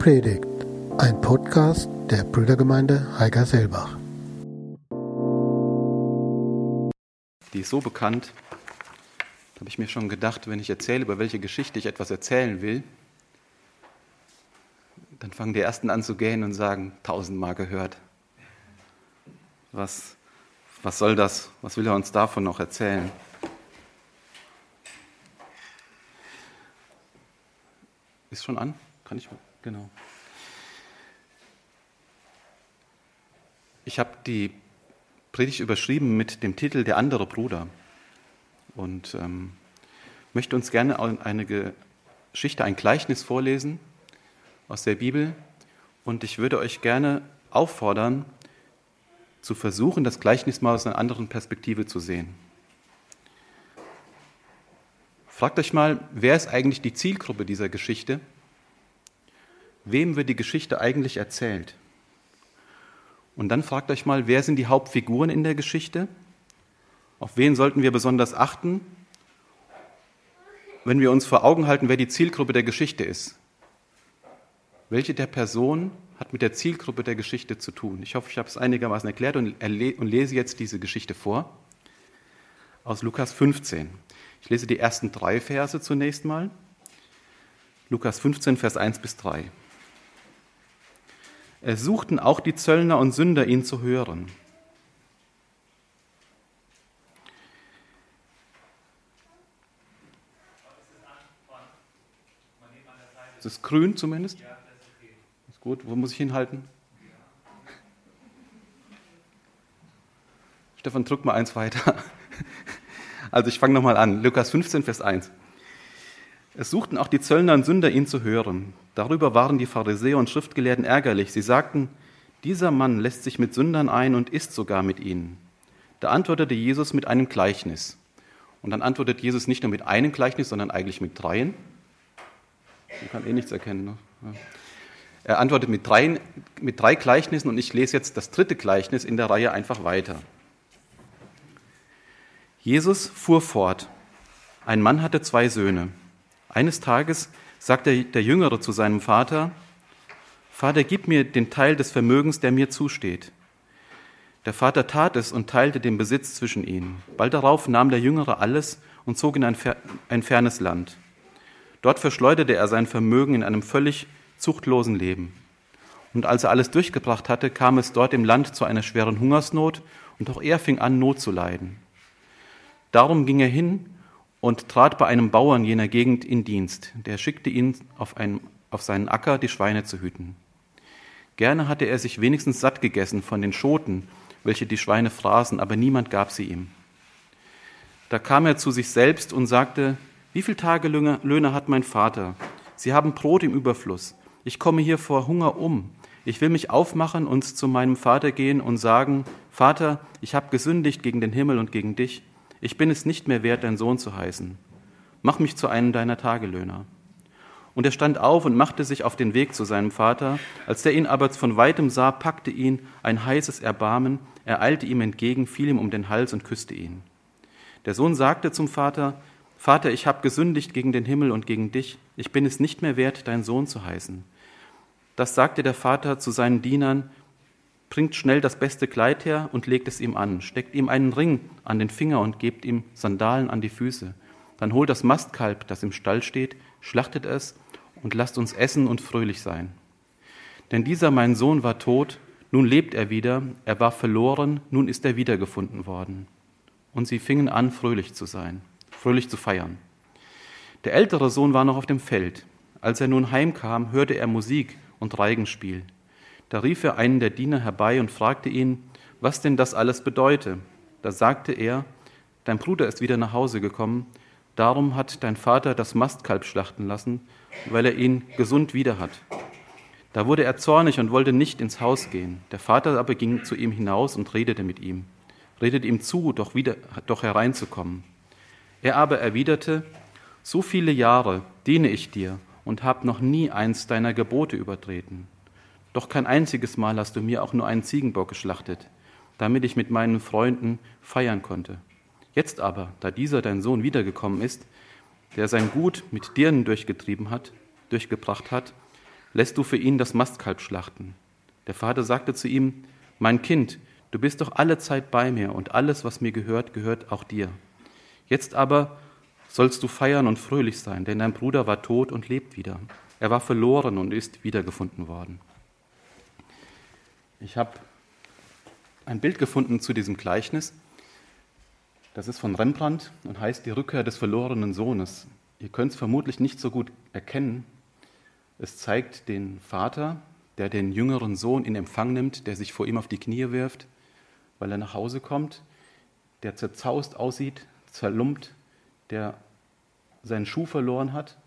Predigt, ein Podcast der Brüdergemeinde Heiger-Selbach. Die ist so bekannt, habe ich mir schon gedacht, wenn ich erzähle, über welche Geschichte ich etwas erzählen will, dann fangen die Ersten an zu gähnen und sagen, tausendmal gehört. Was, was soll das? Was will er uns davon noch erzählen? Ist schon an? Kann ich? Genau. Ich habe die Predigt überschrieben mit dem Titel Der andere Bruder und ähm, möchte uns gerne eine Geschichte, ein Gleichnis vorlesen aus der Bibel und ich würde euch gerne auffordern, zu versuchen, das Gleichnis mal aus einer anderen Perspektive zu sehen. Fragt euch mal, wer ist eigentlich die Zielgruppe dieser Geschichte? Wem wird die Geschichte eigentlich erzählt? Und dann fragt euch mal, wer sind die Hauptfiguren in der Geschichte? Auf wen sollten wir besonders achten, wenn wir uns vor Augen halten, wer die Zielgruppe der Geschichte ist? Welche der Personen hat mit der Zielgruppe der Geschichte zu tun? Ich hoffe, ich habe es einigermaßen erklärt und, und lese jetzt diese Geschichte vor aus Lukas 15. Ich lese die ersten drei Verse zunächst mal. Lukas 15, Vers 1 bis 3. Es suchten auch die Zöllner und Sünder, ihn zu hören. Ist es grün zumindest? Ist gut. Wo muss ich hinhalten? Stefan, drück mal eins weiter. Also ich fange nochmal an. Lukas 15, Vers 1. Es suchten auch die Zöllner und Sünder, ihn zu hören. Darüber waren die Pharisäer und Schriftgelehrten ärgerlich. Sie sagten, dieser Mann lässt sich mit Sündern ein und isst sogar mit ihnen. Da antwortete Jesus mit einem Gleichnis. Und dann antwortet Jesus nicht nur mit einem Gleichnis, sondern eigentlich mit dreien. Man kann eh nichts erkennen. Ne? Er antwortet mit drei, mit drei Gleichnissen und ich lese jetzt das dritte Gleichnis in der Reihe einfach weiter. Jesus fuhr fort. Ein Mann hatte zwei Söhne. Eines Tages sagte der Jüngere zu seinem Vater, Vater, gib mir den Teil des Vermögens, der mir zusteht. Der Vater tat es und teilte den Besitz zwischen ihnen. Bald darauf nahm der Jüngere alles und zog in ein, ein fernes Land. Dort verschleuderte er sein Vermögen in einem völlig zuchtlosen Leben. Und als er alles durchgebracht hatte, kam es dort im Land zu einer schweren Hungersnot und auch er fing an, Not zu leiden. Darum ging er hin und trat bei einem Bauern jener Gegend in Dienst. Der schickte ihn auf, einen, auf seinen Acker, die Schweine zu hüten. Gerne hatte er sich wenigstens satt gegessen von den Schoten, welche die Schweine fraßen, aber niemand gab sie ihm. Da kam er zu sich selbst und sagte, wie viele Tagelöhne hat mein Vater? Sie haben Brot im Überfluss. Ich komme hier vor Hunger um. Ich will mich aufmachen und zu meinem Vater gehen und sagen, Vater, ich habe gesündigt gegen den Himmel und gegen dich ich bin es nicht mehr wert, dein Sohn zu heißen. Mach mich zu einem deiner Tagelöhner. Und er stand auf und machte sich auf den Weg zu seinem Vater. Als der ihn aber von weitem sah, packte ihn ein heißes Erbarmen, er eilte ihm entgegen, fiel ihm um den Hals und küsste ihn. Der Sohn sagte zum Vater, Vater, ich habe gesündigt gegen den Himmel und gegen dich, ich bin es nicht mehr wert, dein Sohn zu heißen. Das sagte der Vater zu seinen Dienern, bringt schnell das beste Kleid her und legt es ihm an, steckt ihm einen Ring an den Finger und gebt ihm Sandalen an die Füße. Dann holt das Mastkalb, das im Stall steht, schlachtet es und lasst uns essen und fröhlich sein. Denn dieser mein Sohn war tot, nun lebt er wieder, er war verloren, nun ist er wiedergefunden worden. Und sie fingen an, fröhlich zu sein, fröhlich zu feiern. Der ältere Sohn war noch auf dem Feld. Als er nun heimkam, hörte er Musik und Reigenspiel. Da rief er einen der Diener herbei und fragte ihn, was denn das alles bedeute. Da sagte er, dein Bruder ist wieder nach Hause gekommen, darum hat dein Vater das Mastkalb schlachten lassen, weil er ihn gesund wieder hat. Da wurde er zornig und wollte nicht ins Haus gehen. Der Vater aber ging zu ihm hinaus und redete mit ihm, redete ihm zu, doch wieder, doch hereinzukommen. Er aber erwiderte, so viele Jahre diene ich dir und habe noch nie eins deiner Gebote übertreten. Doch kein einziges Mal hast du mir auch nur einen Ziegenbock geschlachtet, damit ich mit meinen Freunden feiern konnte. Jetzt aber, da dieser dein Sohn wiedergekommen ist, der sein Gut mit Dirnen durchgetrieben hat, durchgebracht hat, lässt du für ihn das Mastkalb schlachten. Der Vater sagte zu ihm, mein Kind, du bist doch alle Zeit bei mir und alles, was mir gehört, gehört auch dir. Jetzt aber sollst du feiern und fröhlich sein, denn dein Bruder war tot und lebt wieder. Er war verloren und ist wiedergefunden worden. Ich habe ein Bild gefunden zu diesem Gleichnis. Das ist von Rembrandt und heißt Die Rückkehr des verlorenen Sohnes. Ihr könnt es vermutlich nicht so gut erkennen. Es zeigt den Vater, der den jüngeren Sohn in Empfang nimmt, der sich vor ihm auf die Knie wirft, weil er nach Hause kommt, der zerzaust aussieht, zerlumpt, der seinen Schuh verloren hat.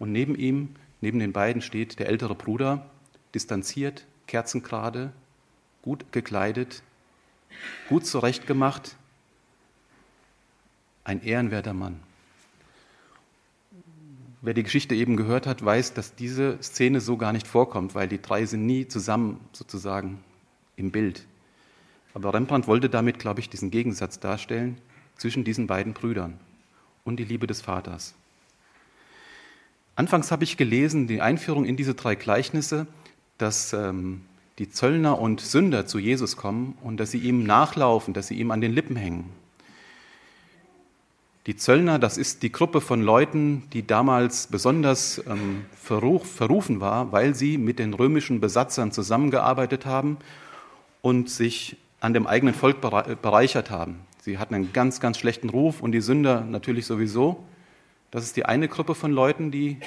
Und neben ihm, neben den beiden steht der ältere Bruder, distanziert, kerzengerade, gut gekleidet, gut zurechtgemacht, ein ehrenwerter Mann. Wer die Geschichte eben gehört hat, weiß, dass diese Szene so gar nicht vorkommt, weil die drei sind nie zusammen sozusagen im Bild. Aber Rembrandt wollte damit, glaube ich, diesen Gegensatz darstellen zwischen diesen beiden Brüdern und die Liebe des Vaters. Anfangs habe ich gelesen, die Einführung in diese drei Gleichnisse, dass ähm, die Zöllner und Sünder zu Jesus kommen und dass sie ihm nachlaufen, dass sie ihm an den Lippen hängen. Die Zöllner, das ist die Gruppe von Leuten, die damals besonders ähm, verruch, verrufen war, weil sie mit den römischen Besatzern zusammengearbeitet haben und sich an dem eigenen Volk bereichert haben. Sie hatten einen ganz, ganz schlechten Ruf und die Sünder natürlich sowieso. Das ist die eine Gruppe von Leuten, die,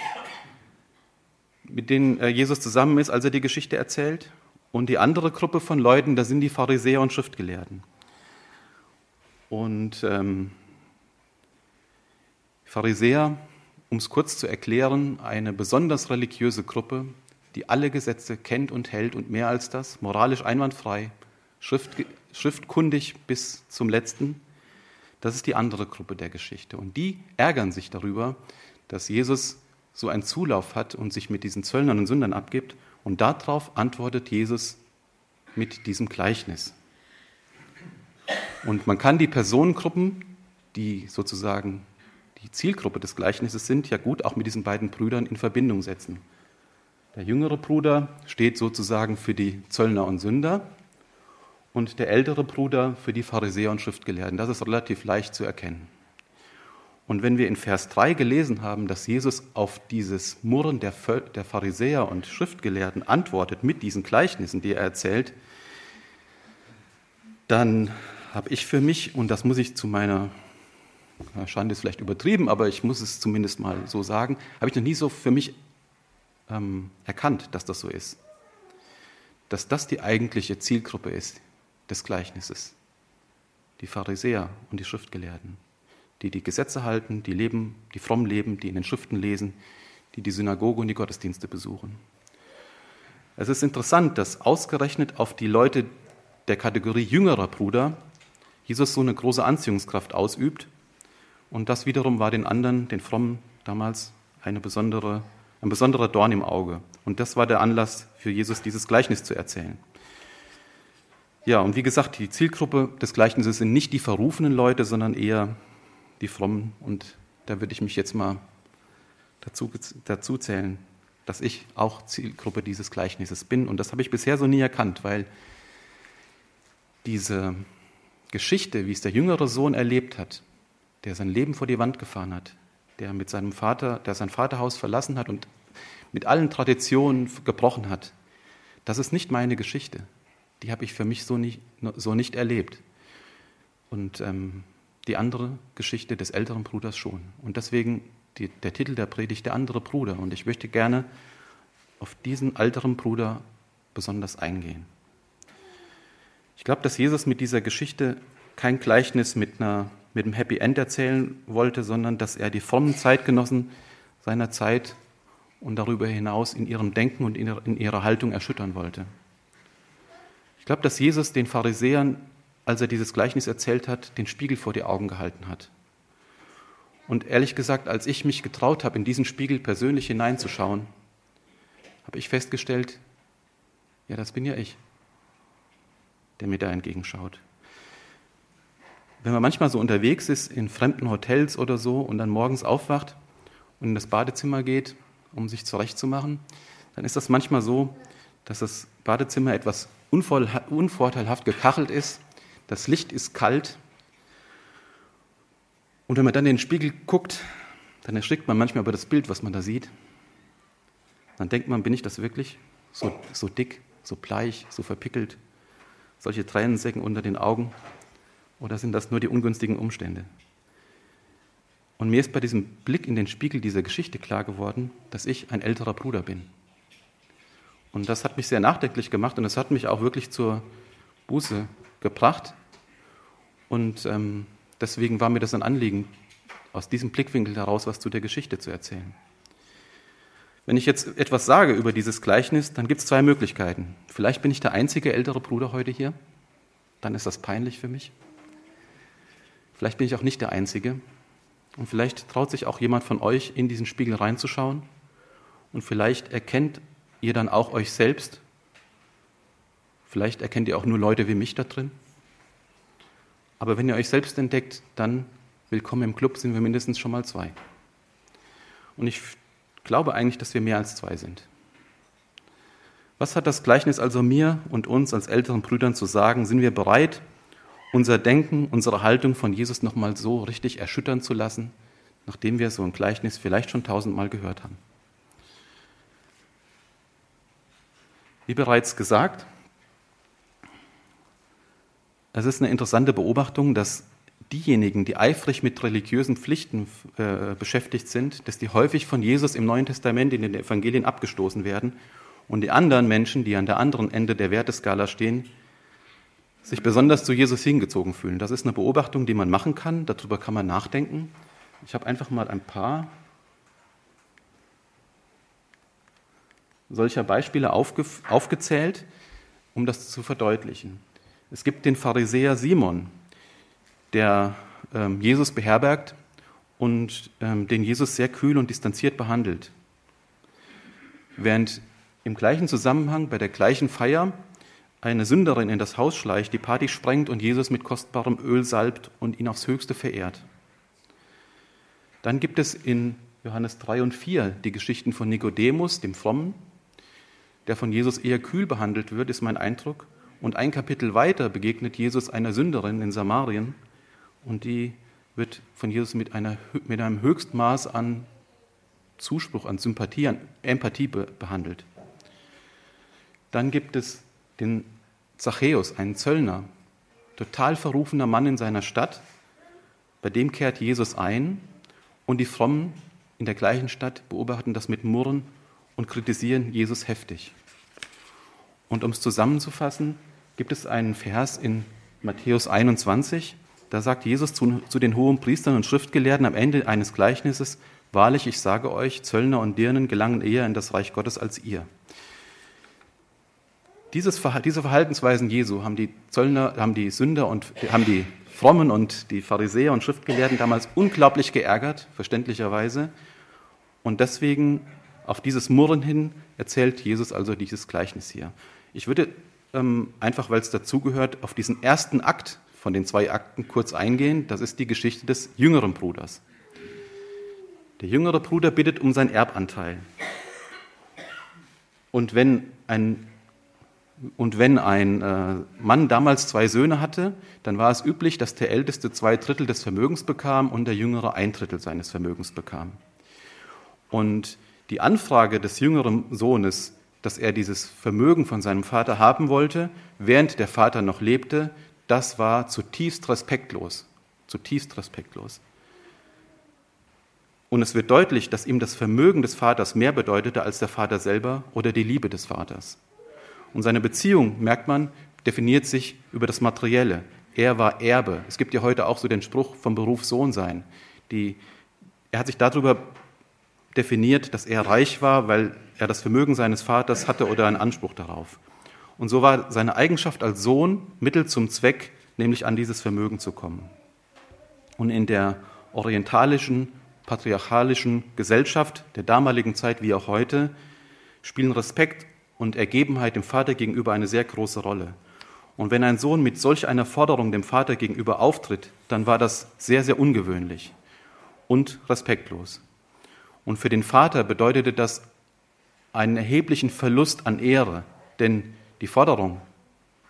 mit denen äh, Jesus zusammen ist, als er die Geschichte erzählt. Und die andere Gruppe von Leuten, das sind die Pharisäer und Schriftgelehrten. Und ähm, Pharisäer, um es kurz zu erklären, eine besonders religiöse Gruppe, die alle Gesetze kennt und hält und mehr als das, moralisch einwandfrei, schrift, schriftkundig bis zum letzten. Das ist die andere Gruppe der Geschichte. Und die ärgern sich darüber, dass Jesus so einen Zulauf hat und sich mit diesen Zöllnern und Sündern abgibt. Und darauf antwortet Jesus mit diesem Gleichnis. Und man kann die Personengruppen, die sozusagen die Zielgruppe des Gleichnisses sind, ja gut auch mit diesen beiden Brüdern in Verbindung setzen. Der jüngere Bruder steht sozusagen für die Zöllner und Sünder und der ältere Bruder für die Pharisäer und Schriftgelehrten. Das ist relativ leicht zu erkennen. Und wenn wir in Vers 3 gelesen haben, dass Jesus auf dieses Murren der, Pharisäer und Schriftgelehrten antwortet mit diesen Gleichnissen, die er erzählt, dann habe ich für mich, und das muss ich zu meiner Schande ist vielleicht übertrieben, aber ich muss es zumindest mal so sagen, habe ich noch nie so für mich ähm, erkannt, dass das so ist. Dass das die eigentliche Zielgruppe ist des Gleichnisses. Die Pharisäer und die Schriftgelehrten, die die Gesetze halten, die leben, die fromm leben, die in den Schriften lesen, die die Synagoge und die Gottesdienste besuchen. Es ist interessant, dass ausgerechnet auf die Leute der Kategorie jüngerer Bruder Jesus so eine große Anziehungskraft ausübt und das wiederum war den anderen, den Frommen damals, eine besondere, ein besonderer Dorn im Auge. Und das war der Anlass für Jesus, dieses Gleichnis zu erzählen. Ja, und wie gesagt, die Zielgruppe des Gleichnisses sind nicht die verrufenen Leute, sondern eher die Frommen. Und da würde ich mich jetzt mal dazu, dazu zählen, dass ich auch Zielgruppe dieses Gleichnisses bin. Und das habe ich bisher so nie erkannt, weil diese Geschichte, wie es der jüngere Sohn erlebt hat, der sein Leben vor die Wand gefahren hat, der mit seinem Vater, der sein Vaterhaus verlassen hat und mit allen Traditionen gebrochen hat. Das ist nicht meine Geschichte. Die habe ich für mich so nicht, so nicht erlebt. Und ähm, die andere Geschichte des älteren Bruders schon. Und deswegen die, der Titel der Predigt, der andere Bruder. Und ich möchte gerne auf diesen älteren Bruder besonders eingehen. Ich glaube, dass Jesus mit dieser Geschichte kein Gleichnis mit einer mit einem Happy End erzählen wollte, sondern dass er die frommen Zeitgenossen seiner Zeit und darüber hinaus in ihrem Denken und in ihrer Haltung erschüttern wollte. Ich glaube, dass Jesus den Pharisäern, als er dieses Gleichnis erzählt hat, den Spiegel vor die Augen gehalten hat. Und ehrlich gesagt, als ich mich getraut habe, in diesen Spiegel persönlich hineinzuschauen, habe ich festgestellt, ja, das bin ja ich, der mir da entgegenschaut wenn man manchmal so unterwegs ist in fremden Hotels oder so und dann morgens aufwacht und in das Badezimmer geht, um sich zurechtzumachen, dann ist das manchmal so, dass das Badezimmer etwas unvorteilhaft gekachelt ist, das Licht ist kalt und wenn man dann in den Spiegel guckt, dann erschrickt man manchmal über das Bild, was man da sieht. Dann denkt man, bin ich das wirklich? So, so dick, so bleich, so verpickelt, solche Tränensäcken unter den Augen? Oder sind das nur die ungünstigen Umstände? Und mir ist bei diesem Blick in den Spiegel dieser Geschichte klar geworden, dass ich ein älterer Bruder bin. Und das hat mich sehr nachdenklich gemacht und das hat mich auch wirklich zur Buße gebracht. Und ähm, deswegen war mir das ein Anliegen, aus diesem Blickwinkel heraus was zu der Geschichte zu erzählen. Wenn ich jetzt etwas sage über dieses Gleichnis, dann gibt es zwei Möglichkeiten. Vielleicht bin ich der einzige ältere Bruder heute hier, dann ist das peinlich für mich. Vielleicht bin ich auch nicht der Einzige. Und vielleicht traut sich auch jemand von euch, in diesen Spiegel reinzuschauen. Und vielleicht erkennt ihr dann auch euch selbst. Vielleicht erkennt ihr auch nur Leute wie mich da drin. Aber wenn ihr euch selbst entdeckt, dann willkommen im Club, sind wir mindestens schon mal zwei. Und ich glaube eigentlich, dass wir mehr als zwei sind. Was hat das Gleichnis also mir und uns als älteren Brüdern zu sagen? Sind wir bereit, unser Denken, unsere Haltung von Jesus nochmal so richtig erschüttern zu lassen, nachdem wir so ein Gleichnis vielleicht schon tausendmal gehört haben? Wie bereits gesagt, es ist eine interessante Beobachtung, dass diejenigen, die eifrig mit religiösen Pflichten äh, beschäftigt sind, dass die häufig von Jesus im Neuen Testament in den Evangelien abgestoßen werden und die anderen Menschen, die an der anderen Ende der Werteskala stehen, sich besonders zu Jesus hingezogen fühlen. Das ist eine Beobachtung, die man machen kann, darüber kann man nachdenken. Ich habe einfach mal ein paar solcher Beispiele aufge aufgezählt, um das zu verdeutlichen. Es gibt den Pharisäer Simon, der ähm, Jesus beherbergt und ähm, den Jesus sehr kühl und distanziert behandelt. Während im gleichen Zusammenhang, bei der gleichen Feier, eine Sünderin in das Haus schleicht, die Party sprengt und Jesus mit kostbarem Öl salbt und ihn aufs Höchste verehrt. Dann gibt es in Johannes 3 und 4 die Geschichten von Nikodemus, dem Frommen, der von Jesus eher kühl behandelt wird, ist mein Eindruck. Und ein Kapitel weiter begegnet Jesus einer Sünderin in Samarien und die wird von Jesus mit, einer, mit einem Höchstmaß an Zuspruch, an Sympathie, an Empathie behandelt. Dann gibt es den Zachäus, einen Zöllner, total verrufener Mann in seiner Stadt. Bei dem kehrt Jesus ein und die Frommen in der gleichen Stadt beobachten das mit Murren und kritisieren Jesus heftig. Und um es zusammenzufassen, gibt es einen Vers in Matthäus 21, da sagt Jesus zu, zu den hohen Priestern und Schriftgelehrten am Ende eines Gleichnisses, Wahrlich, ich sage euch, Zöllner und Dirnen gelangen eher in das Reich Gottes als ihr. Dieses, diese Verhaltensweisen Jesu haben die Zöllner, haben die Sünder und haben die Frommen und die Pharisäer und Schriftgelehrten damals unglaublich geärgert, verständlicherweise. Und deswegen auf dieses Murren hin erzählt Jesus also dieses Gleichnis hier. Ich würde ähm, einfach, weil es dazugehört, auf diesen ersten Akt von den zwei Akten kurz eingehen. Das ist die Geschichte des jüngeren Bruders. Der jüngere Bruder bittet um seinen Erbanteil. Und wenn ein, und wenn ein äh, Mann damals zwei Söhne hatte, dann war es üblich, dass der Älteste zwei Drittel des Vermögens bekam und der Jüngere ein Drittel seines Vermögens bekam. Und die Anfrage des jüngeren Sohnes, dass er dieses Vermögen von seinem Vater haben wollte, während der Vater noch lebte, das war zutiefst respektlos, zutiefst respektlos. Und es wird deutlich, dass ihm das Vermögen des Vaters mehr bedeutete als der Vater selber oder die Liebe des Vaters. Und seine Beziehung, merkt man, definiert sich über das Materielle. Er war Erbe. Es gibt ja heute auch so den Spruch vom Beruf Sohn sein. Die, er hat sich darüber definiert, dass er reich war, weil er das Vermögen seines Vaters hatte oder einen Anspruch darauf. Und so war seine Eigenschaft als Sohn Mittel zum Zweck, nämlich an dieses Vermögen zu kommen. Und in der orientalischen, patriarchalischen Gesellschaft der damaligen Zeit wie auch heute spielen Respekt und Ergebenheit dem Vater gegenüber eine sehr große Rolle. Und wenn ein Sohn mit solch einer Forderung dem Vater gegenüber auftritt, dann war das sehr, sehr ungewöhnlich und respektlos. Und für den Vater bedeutete das einen erheblichen Verlust an Ehre, denn die Forderung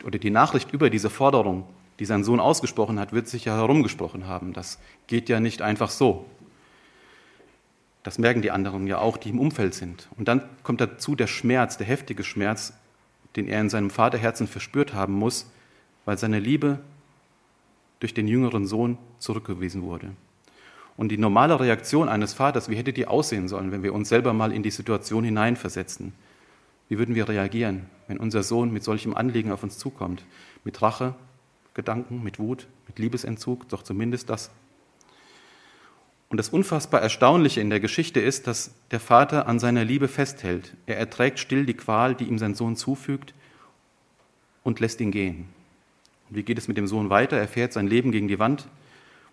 oder die Nachricht über diese Forderung, die sein Sohn ausgesprochen hat, wird sich ja herumgesprochen haben. Das geht ja nicht einfach so. Das merken die anderen ja auch, die im Umfeld sind. Und dann kommt dazu der Schmerz, der heftige Schmerz, den er in seinem Vaterherzen verspürt haben muss, weil seine Liebe durch den jüngeren Sohn zurückgewiesen wurde. Und die normale Reaktion eines Vaters, wie hätte die aussehen sollen, wenn wir uns selber mal in die Situation hineinversetzen? Wie würden wir reagieren, wenn unser Sohn mit solchem Anliegen auf uns zukommt? Mit Rache, Gedanken, mit Wut, mit Liebesentzug, doch zumindest das. Und das unfassbar Erstaunliche in der Geschichte ist, dass der Vater an seiner Liebe festhält. Er erträgt still die Qual, die ihm sein Sohn zufügt und lässt ihn gehen. Und wie geht es mit dem Sohn weiter? Er fährt sein Leben gegen die Wand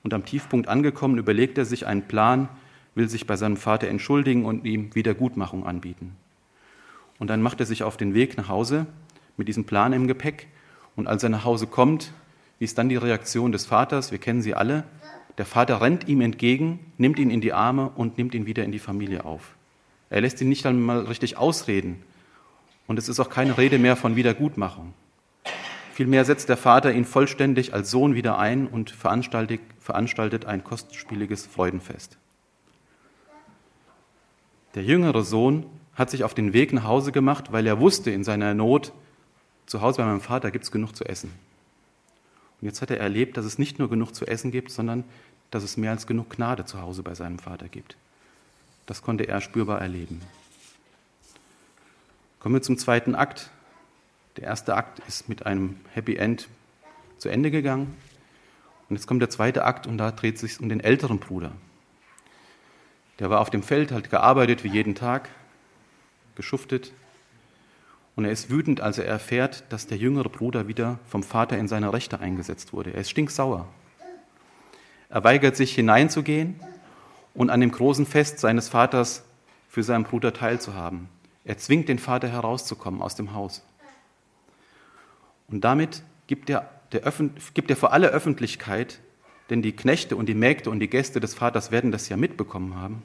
und am Tiefpunkt angekommen überlegt er sich einen Plan, will sich bei seinem Vater entschuldigen und ihm Wiedergutmachung anbieten. Und dann macht er sich auf den Weg nach Hause mit diesem Plan im Gepäck. Und als er nach Hause kommt, wie ist dann die Reaktion des Vaters? Wir kennen sie alle. Der Vater rennt ihm entgegen, nimmt ihn in die Arme und nimmt ihn wieder in die Familie auf. Er lässt ihn nicht einmal richtig ausreden. Und es ist auch keine Rede mehr von Wiedergutmachung. Vielmehr setzt der Vater ihn vollständig als Sohn wieder ein und veranstaltet, ein kostspieliges Freudenfest. Der jüngere Sohn hat sich auf den Weg nach Hause gemacht, weil er wusste in seiner Not, zu Hause bei meinem Vater gibt es genug zu essen. Und jetzt hat er erlebt, dass es nicht nur genug zu essen gibt, sondern dass es mehr als genug Gnade zu Hause bei seinem Vater gibt. Das konnte er spürbar erleben. Kommen wir zum zweiten Akt. Der erste Akt ist mit einem Happy End zu Ende gegangen. Und jetzt kommt der zweite Akt und da dreht es sich um den älteren Bruder. Der war auf dem Feld, hat gearbeitet wie jeden Tag, geschuftet. Und er ist wütend, als er erfährt, dass der jüngere Bruder wieder vom Vater in seine Rechte eingesetzt wurde. Er ist stinksauer. Er weigert sich hineinzugehen und an dem großen Fest seines Vaters für seinen Bruder teilzuhaben. Er zwingt den Vater herauszukommen aus dem Haus. Und damit gibt er, gibt er vor aller Öffentlichkeit, denn die Knechte und die Mägde und die Gäste des Vaters werden das ja mitbekommen haben,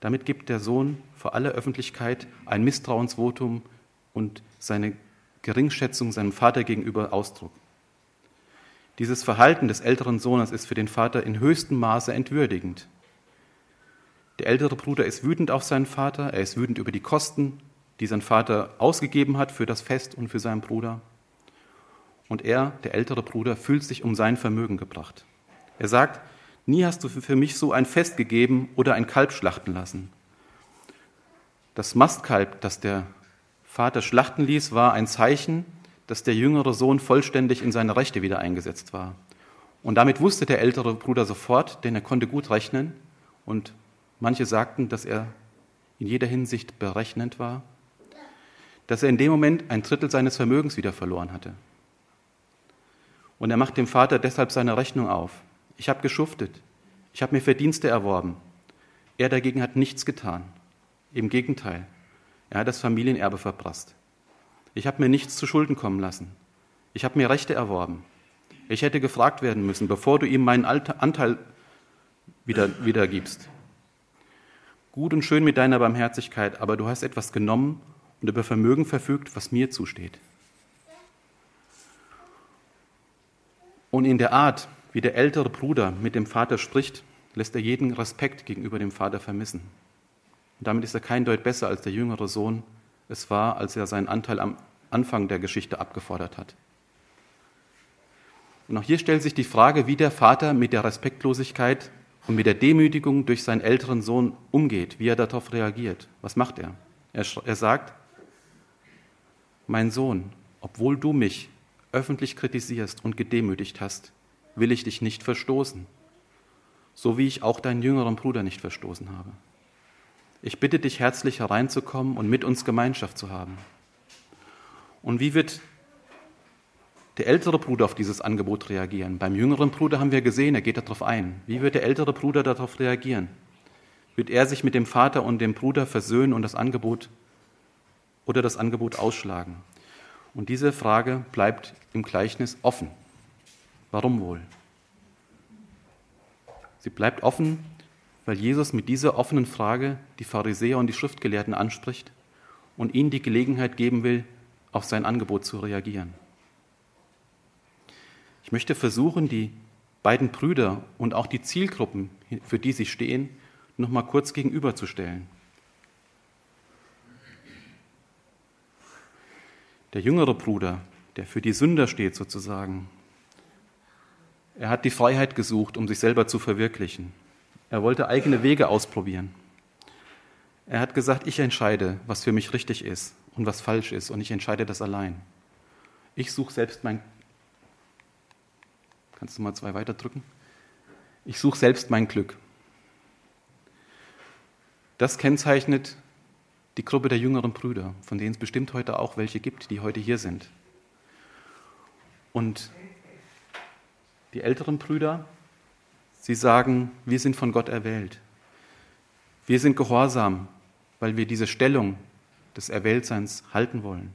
damit gibt der Sohn vor aller Öffentlichkeit ein Misstrauensvotum und seine Geringschätzung seinem Vater gegenüber Ausdruck. Dieses Verhalten des älteren Sohnes ist für den Vater in höchstem Maße entwürdigend. Der ältere Bruder ist wütend auf seinen Vater, er ist wütend über die Kosten, die sein Vater ausgegeben hat für das Fest und für seinen Bruder. Und er, der ältere Bruder, fühlt sich um sein Vermögen gebracht. Er sagt, Nie hast du für mich so ein Fest gegeben oder ein Kalb schlachten lassen. Das Mastkalb, das der Vater schlachten ließ, war ein Zeichen, dass der jüngere Sohn vollständig in seine Rechte wieder eingesetzt war. Und damit wusste der ältere Bruder sofort, denn er konnte gut rechnen und manche sagten, dass er in jeder Hinsicht berechnend war, dass er in dem Moment ein Drittel seines Vermögens wieder verloren hatte. Und er macht dem Vater deshalb seine Rechnung auf. Ich habe geschuftet. Ich habe mir Verdienste erworben. Er dagegen hat nichts getan. Im Gegenteil, er hat das Familienerbe verprasst. Ich habe mir nichts zu Schulden kommen lassen. Ich habe mir Rechte erworben. Ich hätte gefragt werden müssen, bevor du ihm meinen Anteil wieder, wiedergibst. Gut und schön mit deiner Barmherzigkeit, aber du hast etwas genommen und über Vermögen verfügt, was mir zusteht. Und in der Art, wie der ältere Bruder mit dem Vater spricht, lässt er jeden Respekt gegenüber dem Vater vermissen. Und damit ist er kein Deut besser als der jüngere Sohn es war, als er seinen Anteil am Anfang der Geschichte abgefordert hat. Und auch hier stellt sich die Frage, wie der Vater mit der Respektlosigkeit und mit der Demütigung durch seinen älteren Sohn umgeht, wie er darauf reagiert. Was macht er? Er, er sagt, mein Sohn, obwohl du mich öffentlich kritisierst und gedemütigt hast, will ich dich nicht verstoßen, so wie ich auch deinen jüngeren Bruder nicht verstoßen habe. Ich bitte dich herzlich hereinzukommen und mit uns Gemeinschaft zu haben. Und wie wird der ältere Bruder auf dieses Angebot reagieren? Beim jüngeren Bruder haben wir gesehen, er geht darauf ein. Wie wird der ältere Bruder darauf reagieren? Wird er sich mit dem Vater und dem Bruder versöhnen und das Angebot oder das Angebot ausschlagen? Und diese Frage bleibt im Gleichnis offen. Warum wohl? Sie bleibt offen, weil Jesus mit dieser offenen Frage die Pharisäer und die Schriftgelehrten anspricht und ihnen die Gelegenheit geben will, auf sein Angebot zu reagieren. Ich möchte versuchen, die beiden Brüder und auch die Zielgruppen, für die sie stehen, noch mal kurz gegenüberzustellen. Der jüngere Bruder, der für die Sünder steht sozusagen, er hat die Freiheit gesucht, um sich selber zu verwirklichen. Er wollte eigene Wege ausprobieren. Er hat gesagt, ich entscheide, was für mich richtig ist und was falsch ist, und ich entscheide das allein. Ich suche selbst mein. Kannst du mal zwei weiterdrücken? Ich suche selbst mein Glück. Das kennzeichnet die Gruppe der jüngeren Brüder, von denen es bestimmt heute auch welche gibt, die heute hier sind. Und die älteren Brüder, sie sagen, wir sind von Gott erwählt. Wir sind gehorsam, weil wir diese Stellung des Erwähltseins halten wollen.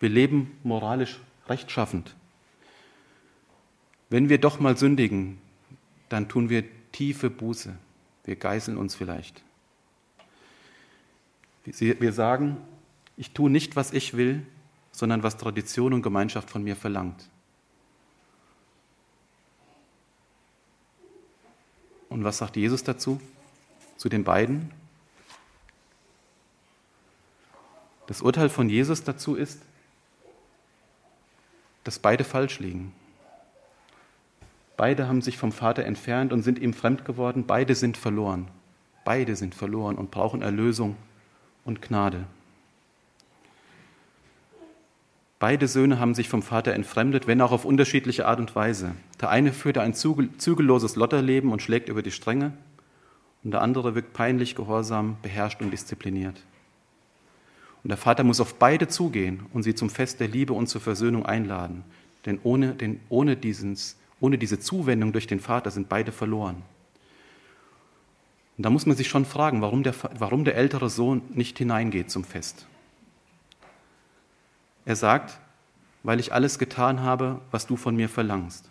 Wir leben moralisch rechtschaffend. Wenn wir doch mal sündigen, dann tun wir tiefe Buße. Wir geißeln uns vielleicht. Wir sagen, ich tue nicht, was ich will, sondern was Tradition und Gemeinschaft von mir verlangt. Und was sagt Jesus dazu? Zu den beiden? Das Urteil von Jesus dazu ist, dass beide falsch liegen. Beide haben sich vom Vater entfernt und sind ihm fremd geworden. Beide sind verloren. Beide sind verloren und brauchen Erlösung und Gnade. Beide Söhne haben sich vom Vater entfremdet, wenn auch auf unterschiedliche Art und Weise. Der eine führt ein zügelloses Lotterleben und schlägt über die Stränge, und der andere wirkt peinlich, gehorsam, beherrscht und diszipliniert. Und der Vater muss auf beide zugehen und sie zum Fest der Liebe und zur Versöhnung einladen. Denn ohne, den, ohne, dieses, ohne diese Zuwendung durch den Vater sind beide verloren. Und da muss man sich schon fragen, warum der, warum der ältere Sohn nicht hineingeht zum Fest. Er sagt, weil ich alles getan habe, was du von mir verlangst.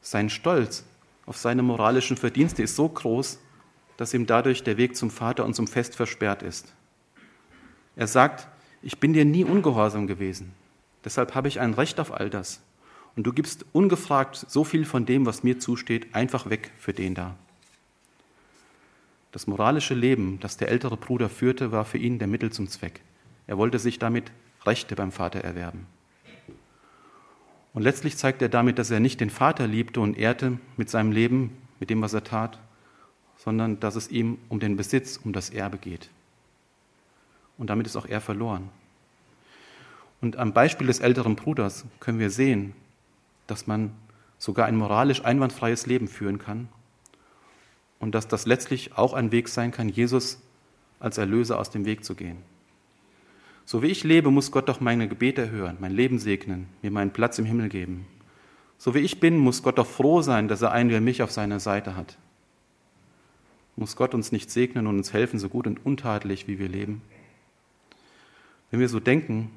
Sein Stolz auf seine moralischen Verdienste ist so groß, dass ihm dadurch der Weg zum Vater und zum Fest versperrt ist. Er sagt, ich bin dir nie ungehorsam gewesen, deshalb habe ich ein Recht auf all das. Und du gibst ungefragt so viel von dem, was mir zusteht, einfach weg für den da. Das moralische Leben, das der ältere Bruder führte, war für ihn der Mittel zum Zweck. Er wollte sich damit Rechte beim Vater erwerben. Und letztlich zeigt er damit, dass er nicht den Vater liebte und ehrte mit seinem Leben, mit dem, was er tat, sondern dass es ihm um den Besitz, um das Erbe geht. Und damit ist auch er verloren. Und am Beispiel des älteren Bruders können wir sehen, dass man sogar ein moralisch einwandfreies Leben führen kann und dass das letztlich auch ein Weg sein kann, Jesus als Erlöser aus dem Weg zu gehen. So wie ich lebe, muss Gott doch meine Gebete hören, mein Leben segnen, mir meinen Platz im Himmel geben. So wie ich bin, muss Gott doch froh sein, dass er einen wie mich auf seiner Seite hat. Muss Gott uns nicht segnen und uns helfen, so gut und untadelig, wie wir leben? Wenn wir so denken,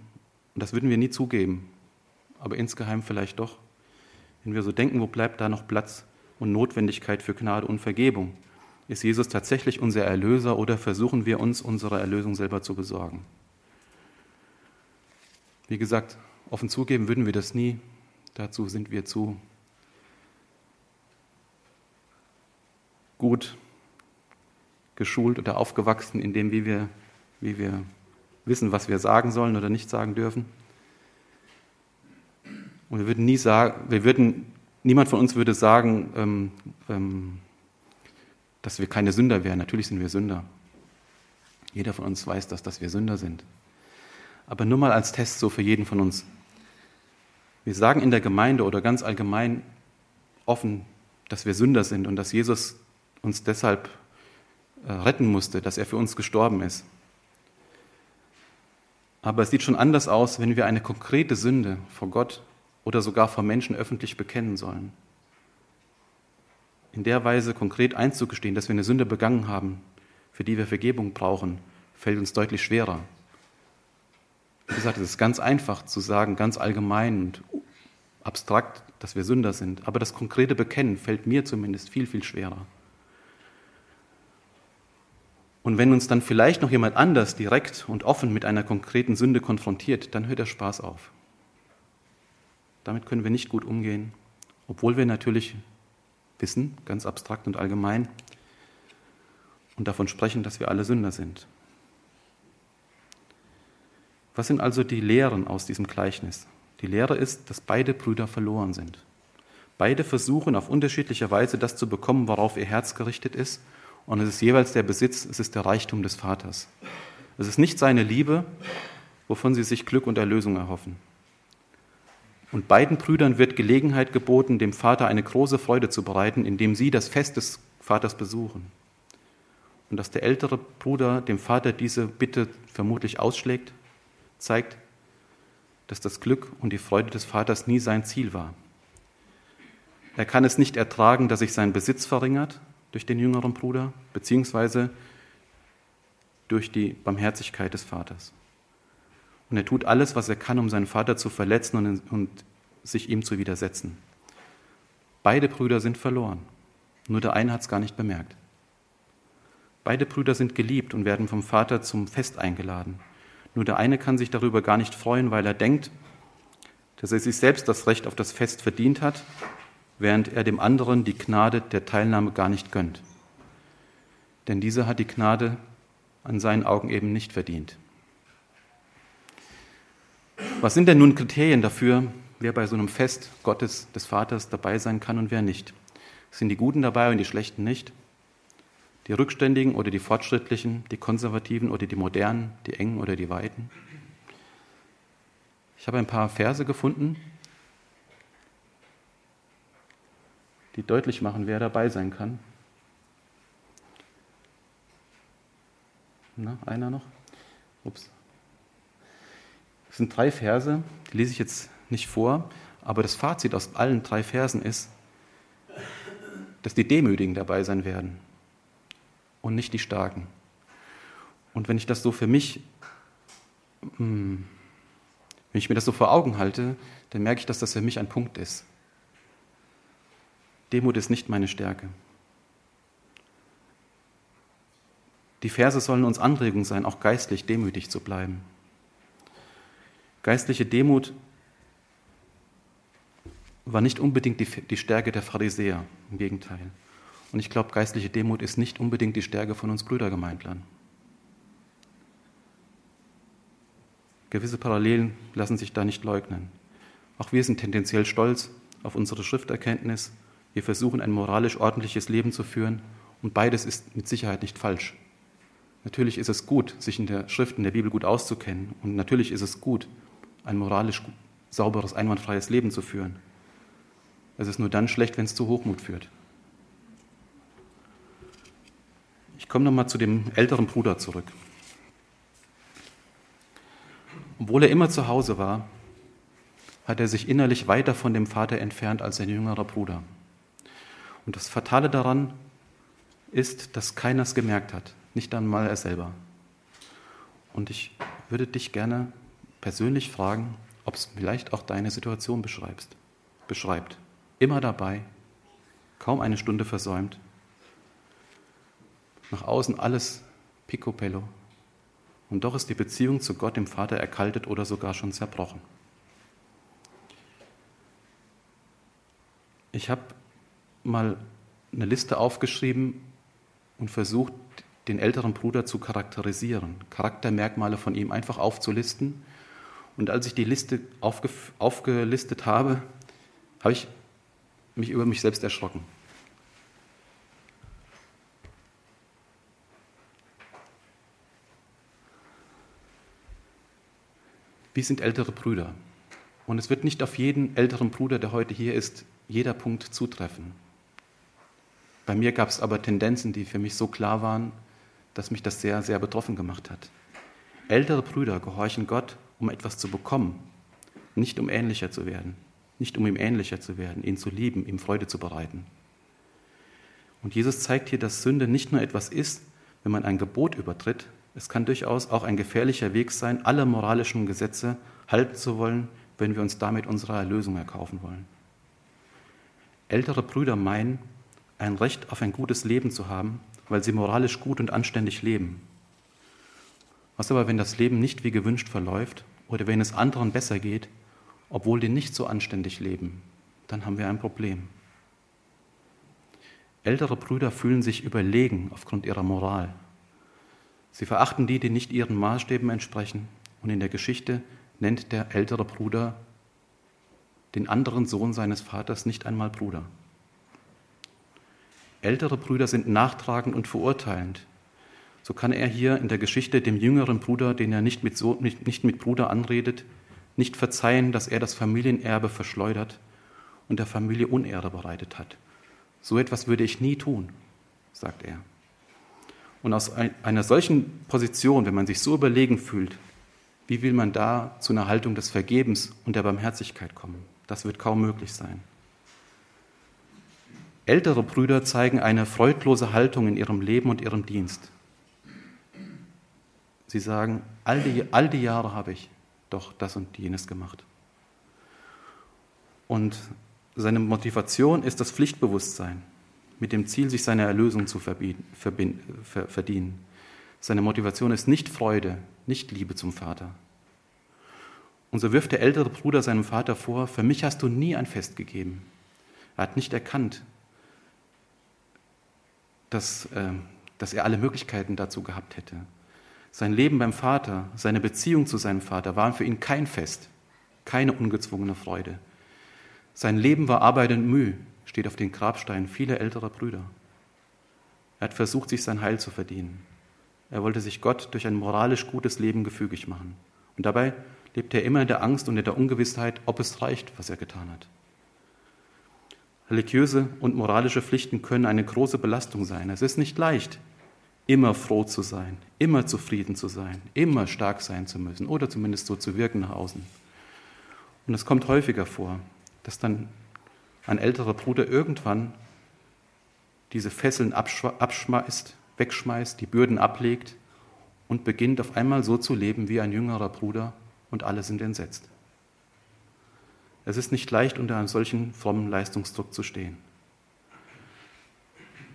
und das würden wir nie zugeben, aber insgeheim vielleicht doch, wenn wir so denken, wo bleibt da noch Platz und Notwendigkeit für Gnade und Vergebung? Ist Jesus tatsächlich unser Erlöser oder versuchen wir uns unsere Erlösung selber zu besorgen? Wie gesagt, offen zugeben würden wir das nie. Dazu sind wir zu gut geschult oder aufgewachsen in dem, wie wir, wie wir wissen, was wir sagen sollen oder nicht sagen dürfen. Und wir würden nie sagen, wir würden, niemand von uns würde sagen, ähm, ähm, dass wir keine Sünder wären. Natürlich sind wir Sünder. Jeder von uns weiß das, dass wir Sünder sind aber nur mal als Test so für jeden von uns. Wir sagen in der Gemeinde oder ganz allgemein offen, dass wir Sünder sind und dass Jesus uns deshalb äh, retten musste, dass er für uns gestorben ist. Aber es sieht schon anders aus, wenn wir eine konkrete Sünde vor Gott oder sogar vor Menschen öffentlich bekennen sollen. In der Weise konkret einzugestehen, dass wir eine Sünde begangen haben, für die wir Vergebung brauchen, fällt uns deutlich schwerer. Wie gesagt, es ist ganz einfach zu sagen, ganz allgemein und abstrakt, dass wir Sünder sind. Aber das konkrete Bekennen fällt mir zumindest viel, viel schwerer. Und wenn uns dann vielleicht noch jemand anders direkt und offen mit einer konkreten Sünde konfrontiert, dann hört der Spaß auf. Damit können wir nicht gut umgehen, obwohl wir natürlich wissen, ganz abstrakt und allgemein, und davon sprechen, dass wir alle Sünder sind. Was sind also die Lehren aus diesem Gleichnis? Die Lehre ist, dass beide Brüder verloren sind. Beide versuchen auf unterschiedliche Weise das zu bekommen, worauf ihr Herz gerichtet ist. Und es ist jeweils der Besitz, es ist der Reichtum des Vaters. Es ist nicht seine Liebe, wovon sie sich Glück und Erlösung erhoffen. Und beiden Brüdern wird Gelegenheit geboten, dem Vater eine große Freude zu bereiten, indem sie das Fest des Vaters besuchen. Und dass der ältere Bruder dem Vater diese Bitte vermutlich ausschlägt, zeigt, dass das Glück und die Freude des Vaters nie sein Ziel war. Er kann es nicht ertragen, dass sich sein Besitz verringert durch den jüngeren Bruder, beziehungsweise durch die Barmherzigkeit des Vaters. Und er tut alles, was er kann, um seinen Vater zu verletzen und, und sich ihm zu widersetzen. Beide Brüder sind verloren. Nur der eine hat es gar nicht bemerkt. Beide Brüder sind geliebt und werden vom Vater zum Fest eingeladen. Nur der eine kann sich darüber gar nicht freuen, weil er denkt, dass er sich selbst das Recht auf das Fest verdient hat, während er dem anderen die Gnade der Teilnahme gar nicht gönnt. Denn dieser hat die Gnade an seinen Augen eben nicht verdient. Was sind denn nun Kriterien dafür, wer bei so einem Fest Gottes, des Vaters dabei sein kann und wer nicht? Sind die Guten dabei und die Schlechten nicht? Die Rückständigen oder die Fortschrittlichen, die Konservativen oder die Modernen, die Engen oder die Weiten? Ich habe ein paar Verse gefunden, die deutlich machen, wer dabei sein kann. Na, einer noch? Ups. Es sind drei Verse, die lese ich jetzt nicht vor, aber das Fazit aus allen drei Versen ist, dass die Demütigen dabei sein werden und nicht die Starken. Und wenn ich das so für mich, hm, wenn ich mir das so vor Augen halte, dann merke ich, dass das für mich ein Punkt ist. Demut ist nicht meine Stärke. Die Verse sollen uns Anregung sein, auch geistlich demütig zu bleiben. Geistliche Demut war nicht unbedingt die, die Stärke der Pharisäer, im Gegenteil. Und ich glaube, geistliche Demut ist nicht unbedingt die Stärke von uns Brüdergemeintlern. Gewisse Parallelen lassen sich da nicht leugnen. Auch wir sind tendenziell stolz auf unsere Schrifterkenntnis. Wir versuchen ein moralisch ordentliches Leben zu führen und beides ist mit Sicherheit nicht falsch. Natürlich ist es gut, sich in der Schrift, in der Bibel gut auszukennen und natürlich ist es gut, ein moralisch sauberes, einwandfreies Leben zu führen. Es ist nur dann schlecht, wenn es zu Hochmut führt. Ich komme nochmal zu dem älteren Bruder zurück. Obwohl er immer zu Hause war, hat er sich innerlich weiter von dem Vater entfernt als sein jüngerer Bruder. Und das Fatale daran ist, dass keiner es gemerkt hat, nicht einmal er selber. Und ich würde dich gerne persönlich fragen, ob es vielleicht auch deine Situation beschreibst, beschreibt. Immer dabei, kaum eine Stunde versäumt. Nach außen alles picobello. Und doch ist die Beziehung zu Gott, dem Vater, erkaltet oder sogar schon zerbrochen. Ich habe mal eine Liste aufgeschrieben und versucht, den älteren Bruder zu charakterisieren, Charaktermerkmale von ihm einfach aufzulisten und als ich die Liste aufge, aufgelistet habe, habe ich mich über mich selbst erschrocken. Wir sind ältere Brüder. Und es wird nicht auf jeden älteren Bruder, der heute hier ist, jeder Punkt zutreffen. Bei mir gab es aber Tendenzen, die für mich so klar waren, dass mich das sehr, sehr betroffen gemacht hat. Ältere Brüder gehorchen Gott um etwas zu bekommen, nicht um ähnlicher zu werden, nicht um ihm ähnlicher zu werden, ihn zu lieben, ihm Freude zu bereiten. Und Jesus zeigt hier, dass Sünde nicht nur etwas ist, wenn man ein Gebot übertritt, es kann durchaus auch ein gefährlicher Weg sein, alle moralischen Gesetze halten zu wollen, wenn wir uns damit unsere Erlösung erkaufen wollen. Ältere Brüder meinen, ein Recht auf ein gutes Leben zu haben weil sie moralisch gut und anständig leben. Was aber, wenn das Leben nicht wie gewünscht verläuft oder wenn es anderen besser geht, obwohl die nicht so anständig leben? Dann haben wir ein Problem. Ältere Brüder fühlen sich überlegen aufgrund ihrer Moral. Sie verachten die, die nicht ihren Maßstäben entsprechen. Und in der Geschichte nennt der ältere Bruder den anderen Sohn seines Vaters nicht einmal Bruder. Ältere Brüder sind nachtragend und verurteilend. So kann er hier in der Geschichte dem jüngeren Bruder, den er nicht mit, so, nicht, nicht mit Bruder anredet, nicht verzeihen, dass er das Familienerbe verschleudert und der Familie Unehre bereitet hat. So etwas würde ich nie tun, sagt er. Und aus einer solchen Position, wenn man sich so überlegen fühlt, wie will man da zu einer Haltung des Vergebens und der Barmherzigkeit kommen? Das wird kaum möglich sein. Ältere Brüder zeigen eine freudlose Haltung in ihrem Leben und ihrem Dienst. Sie sagen, all die, all die Jahre habe ich doch das und jenes gemacht. Und seine Motivation ist das Pflichtbewusstsein mit dem Ziel, sich seine Erlösung zu verdienen. Seine Motivation ist nicht Freude, nicht Liebe zum Vater. Und so wirft der ältere Bruder seinem Vater vor, für mich hast du nie ein Fest gegeben. Er hat nicht erkannt, dass, äh, dass er alle Möglichkeiten dazu gehabt hätte. Sein Leben beim Vater, seine Beziehung zu seinem Vater waren für ihn kein Fest, keine ungezwungene Freude. Sein Leben war Arbeit und Mühe, steht auf den Grabsteinen vieler älterer Brüder. Er hat versucht, sich sein Heil zu verdienen. Er wollte sich Gott durch ein moralisch gutes Leben gefügig machen. Und dabei lebt er immer in der Angst und in der Ungewissheit, ob es reicht, was er getan hat. Religiöse und moralische Pflichten können eine große Belastung sein. Es ist nicht leicht, immer froh zu sein, immer zufrieden zu sein, immer stark sein zu müssen oder zumindest so zu wirken nach außen. Und es kommt häufiger vor, dass dann ein älterer Bruder irgendwann diese Fesseln abschmeißt, wegschmeißt, die Bürden ablegt und beginnt auf einmal so zu leben wie ein jüngerer Bruder und alle sind entsetzt. Es ist nicht leicht, unter einem solchen frommen Leistungsdruck zu stehen.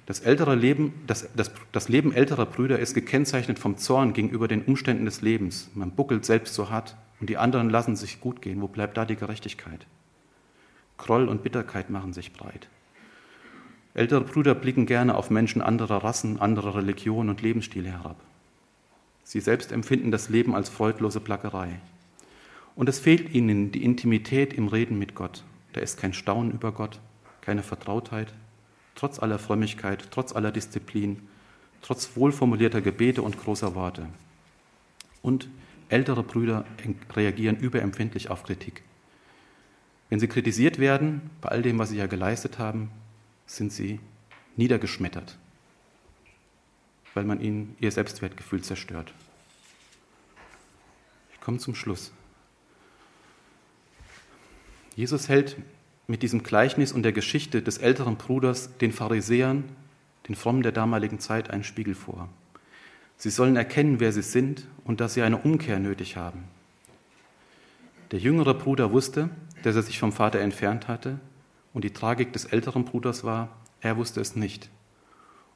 Das, ältere Leben, das, das, das Leben älterer Brüder ist gekennzeichnet vom Zorn gegenüber den Umständen des Lebens. Man buckelt selbst so hart und die anderen lassen sich gut gehen. Wo bleibt da die Gerechtigkeit? Groll und Bitterkeit machen sich breit. Ältere Brüder blicken gerne auf Menschen anderer Rassen, anderer Religionen und Lebensstile herab. Sie selbst empfinden das Leben als freudlose Plackerei. Und es fehlt ihnen die Intimität im Reden mit Gott. Da ist kein Staunen über Gott, keine Vertrautheit, trotz aller Frömmigkeit, trotz aller Disziplin, trotz wohlformulierter Gebete und großer Worte. Und ältere Brüder reagieren überempfindlich auf Kritik. Wenn sie kritisiert werden, bei all dem, was sie ja geleistet haben, sind sie niedergeschmettert, weil man ihnen ihr Selbstwertgefühl zerstört. Ich komme zum Schluss. Jesus hält mit diesem Gleichnis und der Geschichte des älteren Bruders den Pharisäern, den Frommen der damaligen Zeit, einen Spiegel vor. Sie sollen erkennen, wer sie sind und dass sie eine Umkehr nötig haben. Der jüngere Bruder wusste, dass er sich vom Vater entfernt hatte, und die Tragik des älteren Bruders war, er wusste es nicht.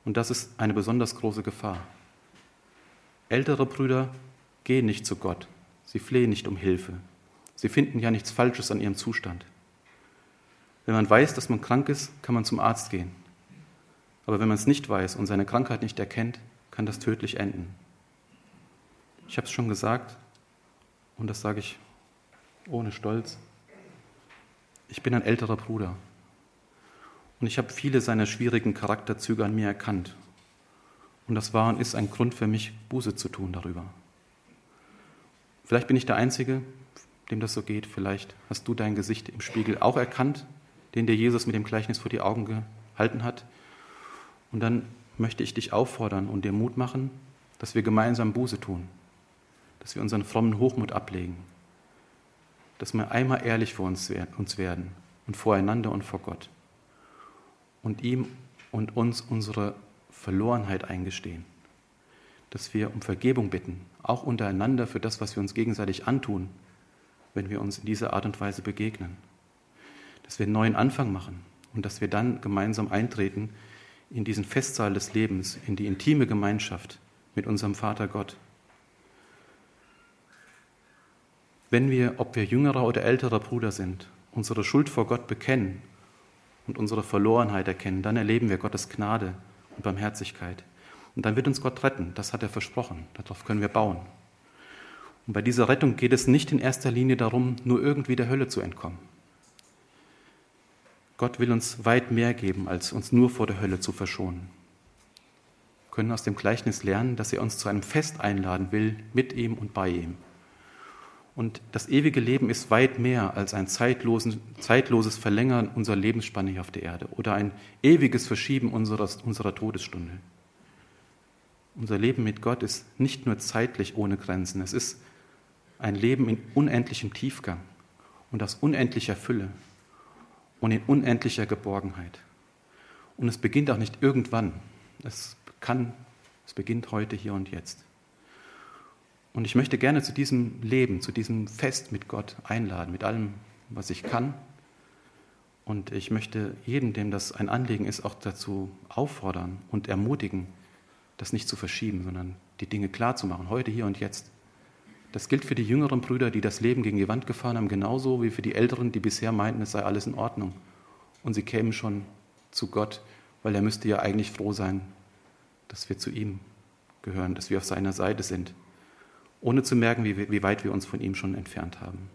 Und das ist eine besonders große Gefahr. Ältere Brüder gehen nicht zu Gott, sie flehen nicht um Hilfe, sie finden ja nichts Falsches an ihrem Zustand. Wenn man weiß, dass man krank ist, kann man zum Arzt gehen. Aber wenn man es nicht weiß und seine Krankheit nicht erkennt, kann das tödlich enden. Ich habe es schon gesagt, und das sage ich ohne Stolz. Ich bin ein älterer Bruder und ich habe viele seiner schwierigen Charakterzüge an mir erkannt. Und das war und ist ein Grund für mich, Buße zu tun darüber. Vielleicht bin ich der Einzige, dem das so geht. Vielleicht hast du dein Gesicht im Spiegel auch erkannt, den dir Jesus mit dem Gleichnis vor die Augen gehalten hat. Und dann möchte ich dich auffordern und dir Mut machen, dass wir gemeinsam Buße tun, dass wir unseren frommen Hochmut ablegen dass wir einmal ehrlich vor uns werden und voreinander und vor Gott und ihm und uns unsere Verlorenheit eingestehen, dass wir um Vergebung bitten, auch untereinander für das, was wir uns gegenseitig antun, wenn wir uns in dieser Art und Weise begegnen, dass wir einen neuen Anfang machen und dass wir dann gemeinsam eintreten in diesen Festsaal des Lebens, in die intime Gemeinschaft mit unserem Vater Gott. Wenn wir, ob wir jüngerer oder älterer Bruder sind, unsere Schuld vor Gott bekennen und unsere Verlorenheit erkennen, dann erleben wir Gottes Gnade und Barmherzigkeit. Und dann wird uns Gott retten, das hat er versprochen, darauf können wir bauen. Und bei dieser Rettung geht es nicht in erster Linie darum, nur irgendwie der Hölle zu entkommen. Gott will uns weit mehr geben, als uns nur vor der Hölle zu verschonen. Wir können aus dem Gleichnis lernen, dass er uns zu einem Fest einladen will, mit ihm und bei ihm. Und das ewige Leben ist weit mehr als ein zeitloses Verlängern unserer Lebensspanne hier auf der Erde oder ein ewiges Verschieben unserer, unserer Todesstunde. Unser Leben mit Gott ist nicht nur zeitlich ohne Grenzen, es ist ein Leben in unendlichem Tiefgang und aus unendlicher Fülle und in unendlicher Geborgenheit. Und es beginnt auch nicht irgendwann. Es kann, es beginnt heute, hier und jetzt. Und ich möchte gerne zu diesem Leben, zu diesem Fest mit Gott einladen, mit allem, was ich kann. Und ich möchte jeden, dem das ein Anliegen ist, auch dazu auffordern und ermutigen, das nicht zu verschieben, sondern die Dinge klar zu machen, heute, hier und jetzt. Das gilt für die jüngeren Brüder, die das Leben gegen die Wand gefahren haben, genauso wie für die älteren, die bisher meinten, es sei alles in Ordnung. Und sie kämen schon zu Gott, weil er müsste ja eigentlich froh sein, dass wir zu ihm gehören, dass wir auf seiner Seite sind, ohne zu merken, wie, wie weit wir uns von ihm schon entfernt haben.